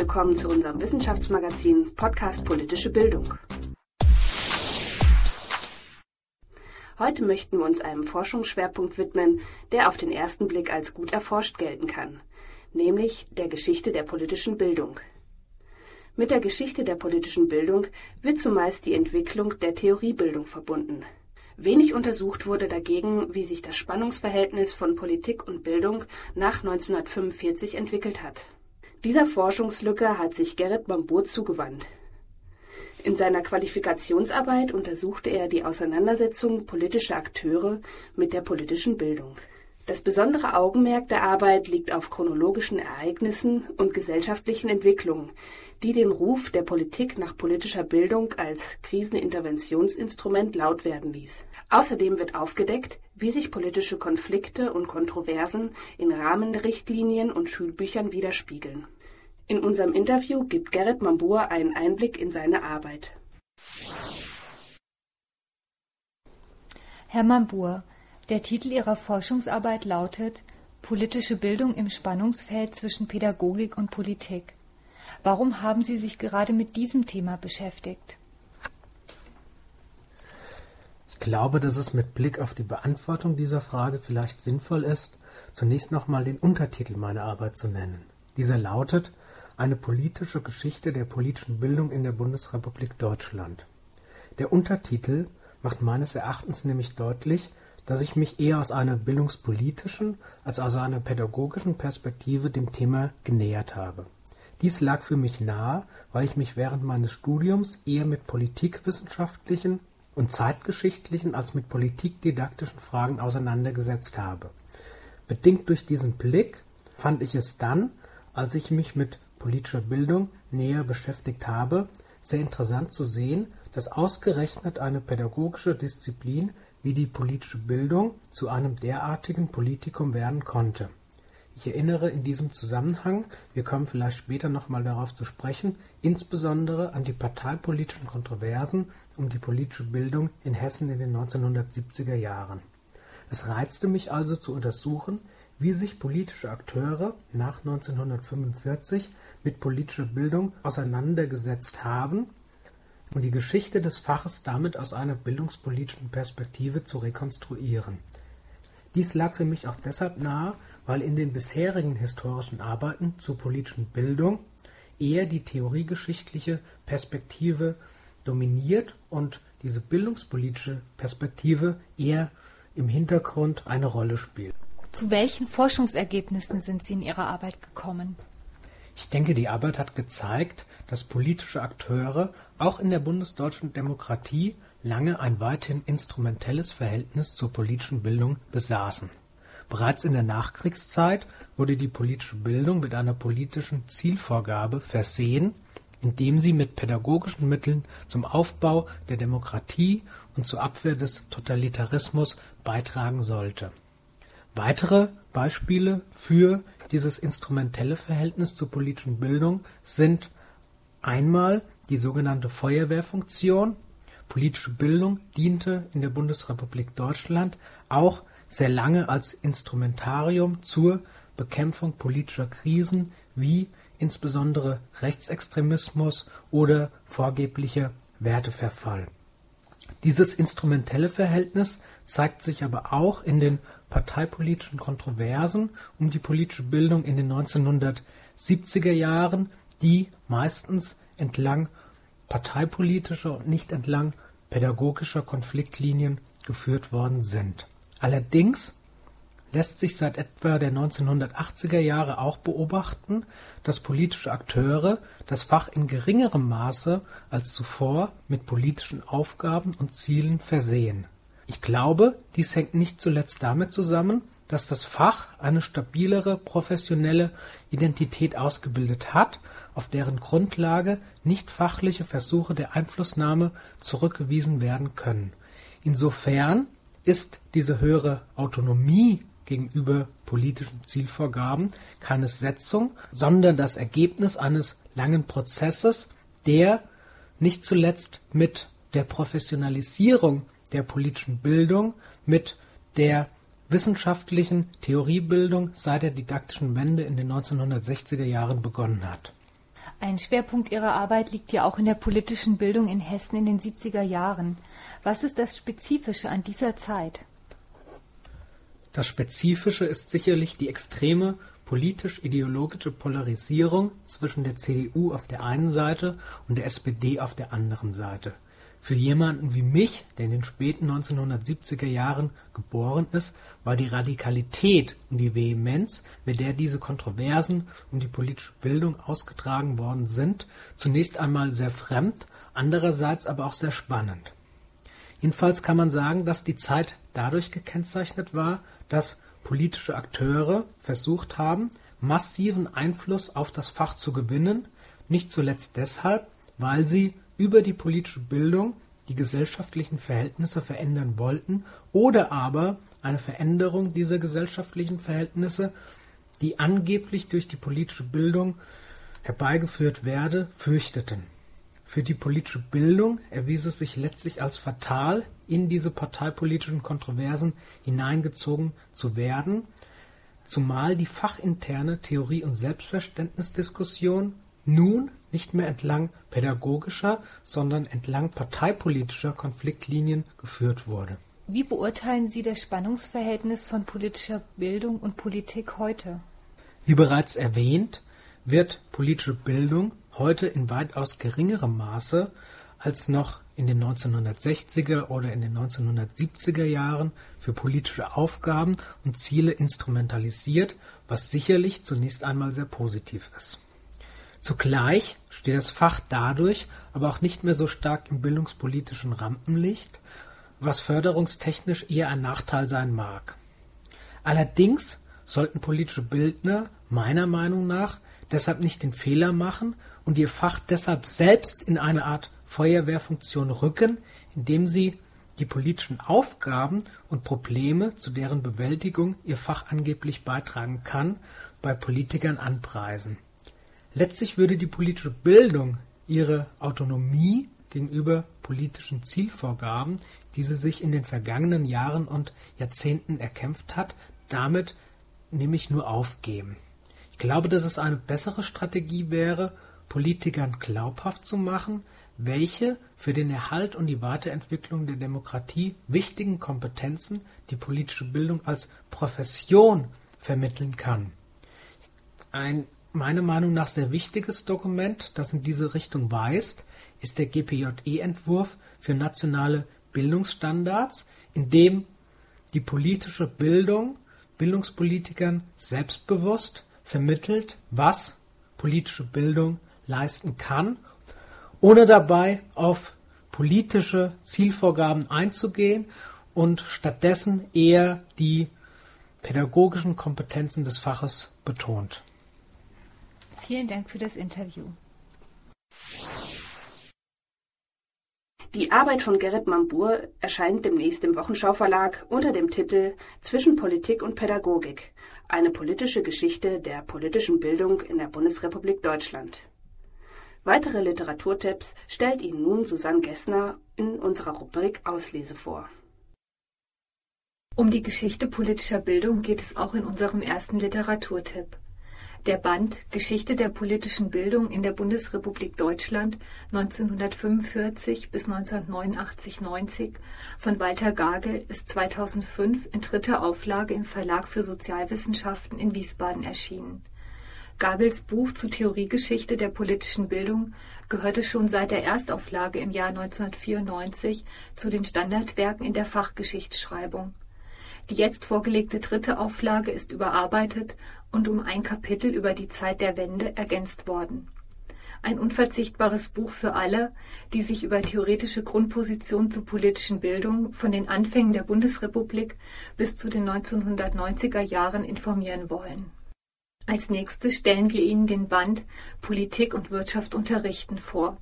willkommen zu unserem Wissenschaftsmagazin Podcast Politische Bildung. Heute möchten wir uns einem Forschungsschwerpunkt widmen, der auf den ersten Blick als gut erforscht gelten kann, nämlich der Geschichte der politischen Bildung. Mit der Geschichte der politischen Bildung wird zumeist die Entwicklung der Theoriebildung verbunden. Wenig untersucht wurde dagegen, wie sich das Spannungsverhältnis von Politik und Bildung nach 1945 entwickelt hat. Dieser Forschungslücke hat sich Gerrit Bambur zugewandt. In seiner Qualifikationsarbeit untersuchte er die Auseinandersetzung politischer Akteure mit der politischen Bildung. Das besondere Augenmerk der Arbeit liegt auf chronologischen Ereignissen und gesellschaftlichen Entwicklungen, die den Ruf der Politik nach politischer Bildung als Kriseninterventionsinstrument laut werden ließ. Außerdem wird aufgedeckt, wie sich politische Konflikte und Kontroversen in Rahmenrichtlinien und Schulbüchern widerspiegeln. In unserem Interview gibt Gerrit Mambur einen Einblick in seine Arbeit. Herr Mambur, der Titel Ihrer Forschungsarbeit lautet Politische Bildung im Spannungsfeld zwischen Pädagogik und Politik. Warum haben Sie sich gerade mit diesem Thema beschäftigt? Ich glaube, dass es mit Blick auf die Beantwortung dieser Frage vielleicht sinnvoll ist, zunächst nochmal den Untertitel meiner Arbeit zu nennen. Dieser lautet Eine politische Geschichte der politischen Bildung in der Bundesrepublik Deutschland. Der Untertitel macht meines Erachtens nämlich deutlich, dass ich mich eher aus einer bildungspolitischen als aus einer pädagogischen Perspektive dem Thema genähert habe. Dies lag für mich nahe, weil ich mich während meines Studiums eher mit politikwissenschaftlichen und zeitgeschichtlichen als mit politikdidaktischen Fragen auseinandergesetzt habe. Bedingt durch diesen Blick fand ich es dann, als ich mich mit politischer Bildung näher beschäftigt habe, sehr interessant zu sehen, dass ausgerechnet eine pädagogische Disziplin wie die politische Bildung zu einem derartigen Politikum werden konnte. Ich erinnere in diesem Zusammenhang, wir kommen vielleicht später nochmal darauf zu sprechen, insbesondere an die parteipolitischen Kontroversen um die politische Bildung in Hessen in den 1970er Jahren. Es reizte mich also zu untersuchen, wie sich politische Akteure nach 1945 mit politischer Bildung auseinandergesetzt haben und die Geschichte des Faches damit aus einer bildungspolitischen Perspektive zu rekonstruieren. Dies lag für mich auch deshalb nahe, weil in den bisherigen historischen Arbeiten zur politischen Bildung eher die theoriegeschichtliche Perspektive dominiert und diese bildungspolitische Perspektive eher im Hintergrund eine Rolle spielt. Zu welchen Forschungsergebnissen sind Sie in Ihrer Arbeit gekommen? Ich denke, die Arbeit hat gezeigt, dass politische Akteure auch in der bundesdeutschen Demokratie lange ein weithin instrumentelles Verhältnis zur politischen Bildung besaßen. Bereits in der Nachkriegszeit wurde die politische Bildung mit einer politischen Zielvorgabe versehen, indem sie mit pädagogischen Mitteln zum Aufbau der Demokratie und zur Abwehr des Totalitarismus beitragen sollte. Weitere Beispiele für dieses instrumentelle Verhältnis zur politischen Bildung sind einmal die sogenannte Feuerwehrfunktion. Politische Bildung diente in der Bundesrepublik Deutschland auch sehr lange als Instrumentarium zur Bekämpfung politischer Krisen wie insbesondere Rechtsextremismus oder vorgeblicher Werteverfall. Dieses instrumentelle Verhältnis zeigt sich aber auch in den parteipolitischen Kontroversen um die politische Bildung in den 1970er Jahren, die meistens entlang parteipolitischer und nicht entlang pädagogischer Konfliktlinien geführt worden sind. Allerdings lässt sich seit etwa der 1980er Jahre auch beobachten, dass politische Akteure das Fach in geringerem Maße als zuvor mit politischen Aufgaben und Zielen versehen. Ich glaube, dies hängt nicht zuletzt damit zusammen, dass das Fach eine stabilere professionelle Identität ausgebildet hat, auf deren Grundlage nicht fachliche Versuche der Einflussnahme zurückgewiesen werden können. Insofern ist diese höhere Autonomie gegenüber politischen Zielvorgaben keine Setzung, sondern das Ergebnis eines langen Prozesses, der nicht zuletzt mit der Professionalisierung der politischen Bildung, mit der wissenschaftlichen Theoriebildung seit der didaktischen Wende in den 1960er Jahren begonnen hat. Ein Schwerpunkt Ihrer Arbeit liegt ja auch in der politischen Bildung in Hessen in den 70er Jahren. Was ist das Spezifische an dieser Zeit? Das Spezifische ist sicherlich die extreme politisch-ideologische Polarisierung zwischen der CDU auf der einen Seite und der SPD auf der anderen Seite. Für jemanden wie mich, der in den späten 1970er Jahren geboren ist, war die Radikalität und die Vehemenz, mit der diese Kontroversen um die politische Bildung ausgetragen worden sind, zunächst einmal sehr fremd, andererseits aber auch sehr spannend. Jedenfalls kann man sagen, dass die Zeit dadurch gekennzeichnet war, dass politische Akteure versucht haben, massiven Einfluss auf das Fach zu gewinnen, nicht zuletzt deshalb, weil sie über die politische Bildung die gesellschaftlichen Verhältnisse verändern wollten oder aber eine Veränderung dieser gesellschaftlichen Verhältnisse, die angeblich durch die politische Bildung herbeigeführt werde, fürchteten. Für die politische Bildung erwies es sich letztlich als fatal, in diese parteipolitischen Kontroversen hineingezogen zu werden, zumal die fachinterne Theorie- und Selbstverständnisdiskussion nun nicht mehr entlang pädagogischer, sondern entlang parteipolitischer Konfliktlinien geführt wurde. Wie beurteilen Sie das Spannungsverhältnis von politischer Bildung und Politik heute? Wie bereits erwähnt, wird politische Bildung heute in weitaus geringerem Maße als noch in den 1960er oder in den 1970er Jahren für politische Aufgaben und Ziele instrumentalisiert, was sicherlich zunächst einmal sehr positiv ist. Zugleich steht das Fach dadurch aber auch nicht mehr so stark im bildungspolitischen Rampenlicht, was förderungstechnisch eher ein Nachteil sein mag. Allerdings sollten politische Bildner meiner Meinung nach deshalb nicht den Fehler machen und ihr Fach deshalb selbst in eine Art Feuerwehrfunktion rücken, indem sie die politischen Aufgaben und Probleme, zu deren Bewältigung ihr Fach angeblich beitragen kann, bei Politikern anpreisen Letztlich würde die politische Bildung ihre Autonomie gegenüber politischen Zielvorgaben, die sie sich in den vergangenen Jahren und Jahrzehnten erkämpft hat, damit nämlich nur aufgeben. Ich glaube, dass es eine bessere Strategie wäre, Politikern glaubhaft zu machen, welche für den Erhalt und die Weiterentwicklung der Demokratie wichtigen Kompetenzen die politische Bildung als Profession vermitteln kann. Ein meiner Meinung nach sehr wichtiges Dokument, das in diese Richtung weist, ist der GPJE-Entwurf für nationale Bildungsstandards, in dem die politische Bildung Bildungspolitikern selbstbewusst vermittelt, was politische Bildung leisten kann, ohne dabei auf politische Zielvorgaben einzugehen und stattdessen eher die pädagogischen Kompetenzen des Faches betont. Vielen Dank für das Interview. Die Arbeit von Gerrit Mambur erscheint demnächst im Wochenschau-Verlag unter dem Titel Zwischen Politik und Pädagogik. Eine politische Geschichte der politischen Bildung in der Bundesrepublik Deutschland. Weitere Literaturtipps stellt Ihnen nun Susanne Gessner in unserer Rubrik Auslese vor. Um die Geschichte politischer Bildung geht es auch in unserem ersten Literaturtipp. Der Band Geschichte der politischen Bildung in der Bundesrepublik Deutschland 1945 bis 1989 90 von Walter Gagel ist 2005 in dritter Auflage im Verlag für Sozialwissenschaften in Wiesbaden erschienen. Gagels Buch zur Theoriegeschichte der politischen Bildung gehörte schon seit der Erstauflage im Jahr 1994 zu den Standardwerken in der Fachgeschichtsschreibung. Die jetzt vorgelegte dritte Auflage ist überarbeitet und um ein Kapitel über die Zeit der Wende ergänzt worden. Ein unverzichtbares Buch für alle, die sich über theoretische Grundpositionen zur politischen Bildung von den Anfängen der Bundesrepublik bis zu den 1990er Jahren informieren wollen. Als nächstes stellen wir Ihnen den Band Politik und Wirtschaft unterrichten vor.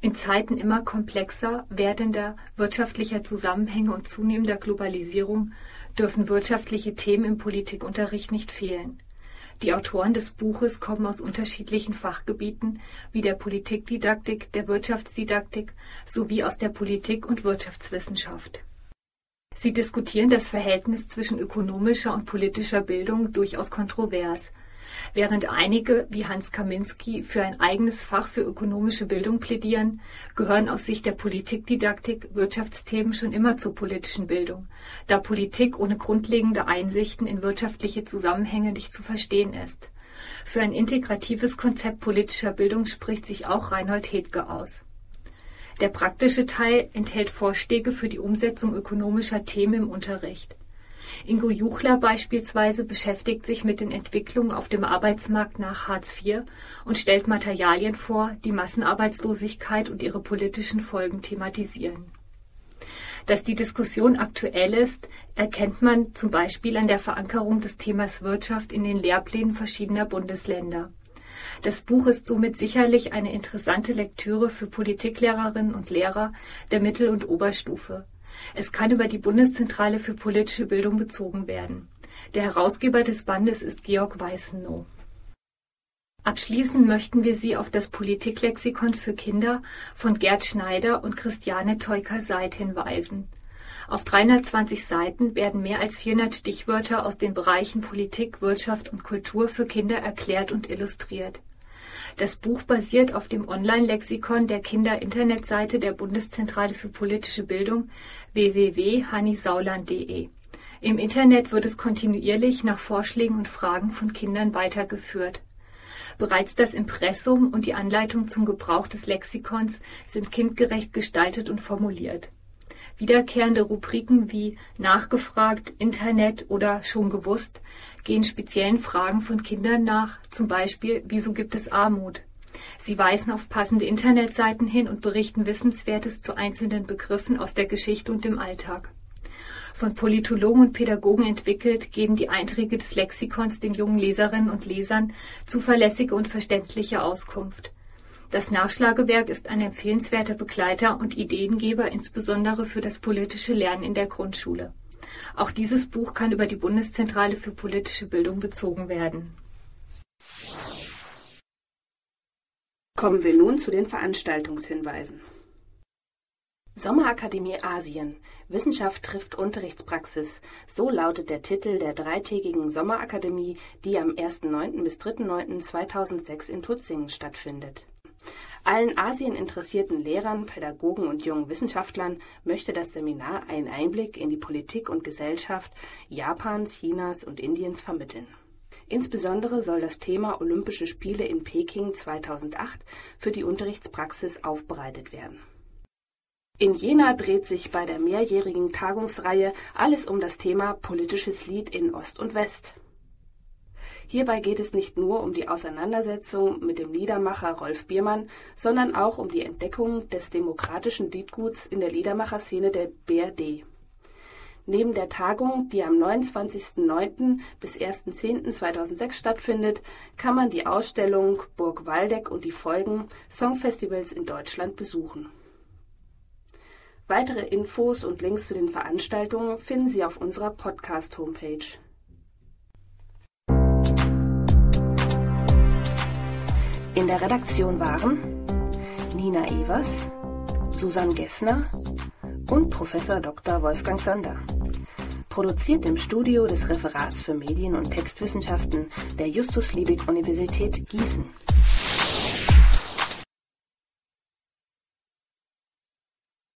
In Zeiten immer komplexer werdender wirtschaftlicher Zusammenhänge und zunehmender Globalisierung dürfen wirtschaftliche Themen im Politikunterricht nicht fehlen. Die Autoren des Buches kommen aus unterschiedlichen Fachgebieten wie der Politikdidaktik, der Wirtschaftsdidaktik sowie aus der Politik- und Wirtschaftswissenschaft. Sie diskutieren das Verhältnis zwischen ökonomischer und politischer Bildung durchaus kontrovers. Während einige, wie Hans Kaminski, für ein eigenes Fach für ökonomische Bildung plädieren, gehören aus Sicht der Politikdidaktik Wirtschaftsthemen schon immer zur politischen Bildung, da Politik ohne grundlegende Einsichten in wirtschaftliche Zusammenhänge nicht zu verstehen ist. Für ein integratives Konzept politischer Bildung spricht sich auch Reinhold Hedge aus. Der praktische Teil enthält Vorschläge für die Umsetzung ökonomischer Themen im Unterricht. Ingo Juchler beispielsweise beschäftigt sich mit den Entwicklungen auf dem Arbeitsmarkt nach Hartz IV und stellt Materialien vor, die Massenarbeitslosigkeit und ihre politischen Folgen thematisieren. Dass die Diskussion aktuell ist, erkennt man zum Beispiel an der Verankerung des Themas Wirtschaft in den Lehrplänen verschiedener Bundesländer. Das Buch ist somit sicherlich eine interessante Lektüre für Politiklehrerinnen und Lehrer der Mittel- und Oberstufe. Es kann über die Bundeszentrale für politische Bildung bezogen werden. Der Herausgeber des Bandes ist Georg Weißenow. Abschließen möchten wir Sie auf das Politiklexikon für Kinder von Gerd Schneider und Christiane Teuker-Seid hinweisen. Auf 320 Seiten werden mehr als 400 Stichwörter aus den Bereichen Politik, Wirtschaft und Kultur für Kinder erklärt und illustriert. Das Buch basiert auf dem Online-Lexikon der Kinder-Internetseite der Bundeszentrale für politische Bildung www.hannisauland.de. Im Internet wird es kontinuierlich nach Vorschlägen und Fragen von Kindern weitergeführt. Bereits das Impressum und die Anleitung zum Gebrauch des Lexikons sind kindgerecht gestaltet und formuliert. Wiederkehrende Rubriken wie Nachgefragt, Internet oder Schon gewusst gehen speziellen Fragen von Kindern nach, zum Beispiel Wieso gibt es Armut? Sie weisen auf passende Internetseiten hin und berichten Wissenswertes zu einzelnen Begriffen aus der Geschichte und dem Alltag. Von Politologen und Pädagogen entwickelt, geben die Einträge des Lexikons den jungen Leserinnen und Lesern zuverlässige und verständliche Auskunft. Das Nachschlagewerk ist ein empfehlenswerter Begleiter und Ideengeber insbesondere für das politische Lernen in der Grundschule. Auch dieses Buch kann über die Bundeszentrale für politische Bildung bezogen werden. Kommen wir nun zu den Veranstaltungshinweisen. Sommerakademie Asien. Wissenschaft trifft Unterrichtspraxis. So lautet der Titel der dreitägigen Sommerakademie, die am 1.9. bis 3.9.2006 in Tutzingen stattfindet. Allen Asien-interessierten Lehrern, Pädagogen und jungen Wissenschaftlern möchte das Seminar einen Einblick in die Politik und Gesellschaft Japans, Chinas und Indiens vermitteln. Insbesondere soll das Thema Olympische Spiele in Peking 2008 für die Unterrichtspraxis aufbereitet werden. In Jena dreht sich bei der mehrjährigen Tagungsreihe alles um das Thema politisches Lied in Ost und West. Hierbei geht es nicht nur um die Auseinandersetzung mit dem Liedermacher Rolf Biermann, sondern auch um die Entdeckung des demokratischen Liedguts in der Liedermacherszene der BRD. Neben der Tagung, die am 29.09. bis 1.10.2006 stattfindet, kann man die Ausstellung Burg Waldeck und die Folgen Songfestivals in Deutschland besuchen. Weitere Infos und Links zu den Veranstaltungen finden Sie auf unserer Podcast-Homepage. In der Redaktion waren Nina Evers, Susanne Gessner und Professor Dr. Wolfgang Sander. Produziert im Studio des Referats für Medien- und Textwissenschaften der Justus Liebig Universität Gießen.